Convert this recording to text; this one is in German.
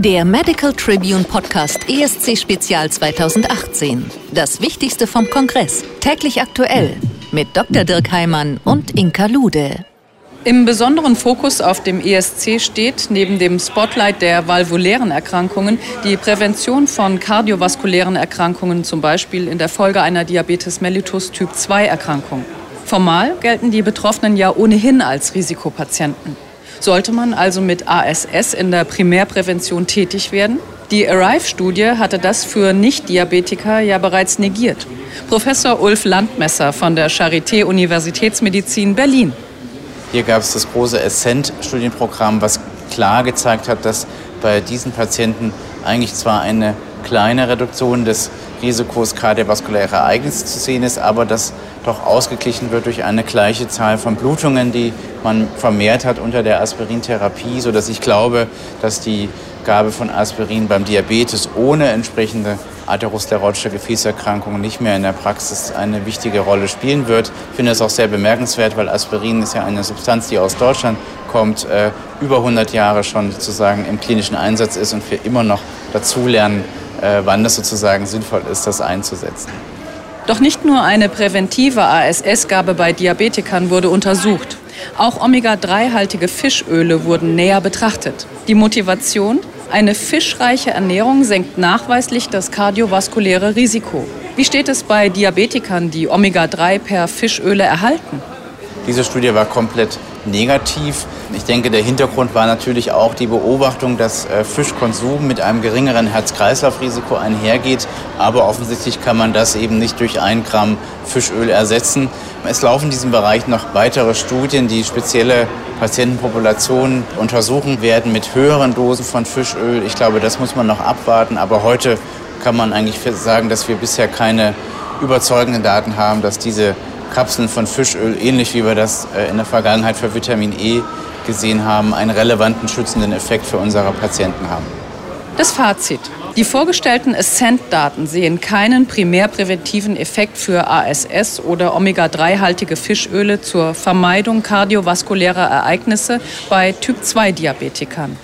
Der Medical Tribune Podcast ESC Spezial 2018. Das Wichtigste vom Kongress. Täglich aktuell. Mit Dr. Dirk Heimann und Inka Lude. Im besonderen Fokus auf dem ESC steht neben dem Spotlight der valvulären Erkrankungen die Prävention von kardiovaskulären Erkrankungen, zum Beispiel in der Folge einer Diabetes mellitus Typ 2 Erkrankung. Formal gelten die Betroffenen ja ohnehin als Risikopatienten. Sollte man also mit ASS in der Primärprävention tätig werden? Die ARRIVE-Studie hatte das für Nicht-Diabetiker ja bereits negiert. Professor Ulf Landmesser von der Charité Universitätsmedizin Berlin. Hier gab es das große Ascent-Studienprogramm, was klar gezeigt hat, dass bei diesen Patienten eigentlich zwar eine kleine Reduktion des Risikos kardiovaskulärer Ereignisse zu sehen ist, aber das doch ausgeglichen wird durch eine gleiche Zahl von Blutungen, die man vermehrt hat unter der Aspirintherapie, sodass ich glaube, dass die Gabe von Aspirin beim Diabetes ohne entsprechende atherosklerotische Gefäßerkrankungen nicht mehr in der Praxis eine wichtige Rolle spielen wird. Ich finde es auch sehr bemerkenswert, weil Aspirin ist ja eine Substanz, die aus Deutschland kommt, äh, über 100 Jahre schon sozusagen im klinischen Einsatz ist und wir immer noch dazulernen, wann es sozusagen sinnvoll ist, das einzusetzen. Doch nicht nur eine präventive ASS-Gabe bei Diabetikern wurde untersucht. Auch Omega-3-haltige Fischöle wurden näher betrachtet. Die Motivation? Eine fischreiche Ernährung senkt nachweislich das kardiovaskuläre Risiko. Wie steht es bei Diabetikern, die Omega-3 per Fischöle erhalten? Diese Studie war komplett negativ. Ich denke, der Hintergrund war natürlich auch die Beobachtung, dass äh, Fischkonsum mit einem geringeren Herz-Kreislauf-Risiko einhergeht. Aber offensichtlich kann man das eben nicht durch ein Gramm Fischöl ersetzen. Es laufen in diesem Bereich noch weitere Studien, die spezielle Patientenpopulationen untersuchen werden mit höheren Dosen von Fischöl. Ich glaube, das muss man noch abwarten. Aber heute kann man eigentlich sagen, dass wir bisher keine überzeugenden Daten haben, dass diese Kapseln von Fischöl, ähnlich wie wir das äh, in der Vergangenheit für Vitamin E gesehen haben, einen relevanten schützenden Effekt für unsere Patienten haben. Das Fazit. Die vorgestellten Ascent-Daten sehen keinen primärpräventiven Effekt für ASS oder Omega-3-haltige Fischöle zur Vermeidung kardiovaskulärer Ereignisse bei Typ-2-Diabetikern.